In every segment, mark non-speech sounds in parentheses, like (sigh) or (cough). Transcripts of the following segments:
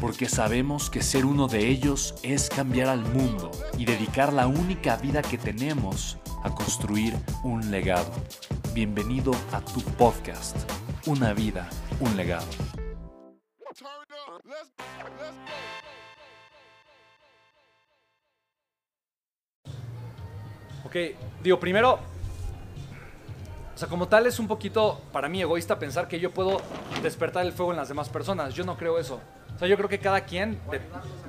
porque sabemos que ser uno de ellos es cambiar al mundo y dedicar la única vida que tenemos a construir un legado. Bienvenido a tu podcast, Una vida, un legado. Ok, digo, primero, o sea, como tal es un poquito para mí egoísta pensar que yo puedo despertar el fuego en las demás personas. Yo no creo eso. O sea, yo creo que cada quien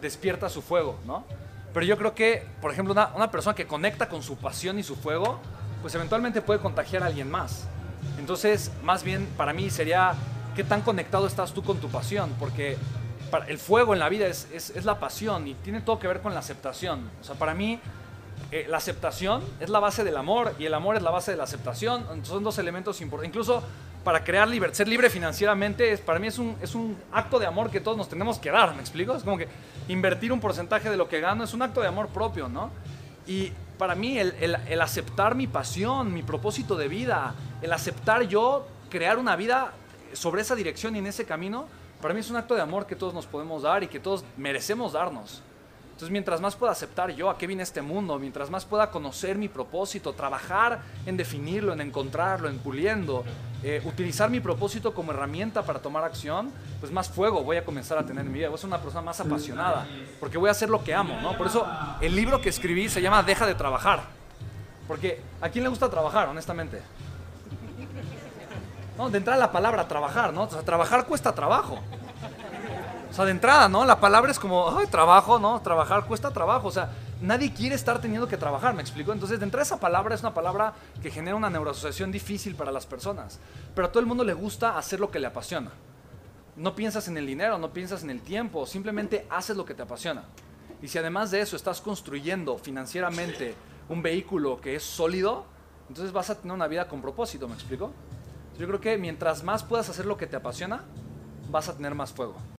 despierta su fuego, ¿no? Pero yo creo que, por ejemplo, una, una, persona que conecta con su pasión y su fuego, pues eventualmente puede contagiar a alguien más. Entonces, más bien para mí sería, ¿qué tan conectado estás tú con tu pasión? Porque para, el fuego en la vida es, es, es, la pasión y tiene todo que ver con la aceptación. O sea, para mí, eh, la aceptación es la base del amor y el amor es la base de la aceptación. Son dos elementos importantes. Incluso para crear libre, ser libre financieramente, es, para mí es un, es un acto de amor que todos nos tenemos que dar, ¿me explico? Es como que invertir un porcentaje de lo que gano es un acto de amor propio, ¿no? Y para mí el, el, el aceptar mi pasión, mi propósito de vida, el aceptar yo crear una vida sobre esa dirección y en ese camino, para mí es un acto de amor que todos nos podemos dar y que todos merecemos darnos. Entonces, mientras más pueda aceptar yo a qué viene este mundo, mientras más pueda conocer mi propósito, trabajar en definirlo, en encontrarlo, en puliendo, eh, utilizar mi propósito como herramienta para tomar acción, pues más fuego voy a comenzar a tener en mi vida. Voy a ser una persona más apasionada, porque voy a hacer lo que amo, ¿no? Por eso el libro que escribí se llama Deja de trabajar. Porque ¿a quién le gusta trabajar, honestamente? (laughs) No, de entrada la palabra trabajar, ¿no? O sea, trabajar cuesta trabajo. Sea, de entrada, ¿no? La palabra es como, ay, trabajo, ¿no? Trabajar cuesta trabajo. O sea, nadie quiere estar teniendo que trabajar, ¿me explico? Entonces, de entrada esa palabra es una palabra que genera una neuroasociación difícil para las personas. Pero a todo el mundo le gusta hacer lo que le apasiona. No piensas en el dinero, no piensas en el tiempo, simplemente haces lo que te apasiona. Y si además de eso estás construyendo financieramente un vehículo que es sólido, entonces vas a tener una vida con propósito, ¿me explico? Yo creo que mientras más puedas hacer lo que te apasiona, vas a tener más fuego.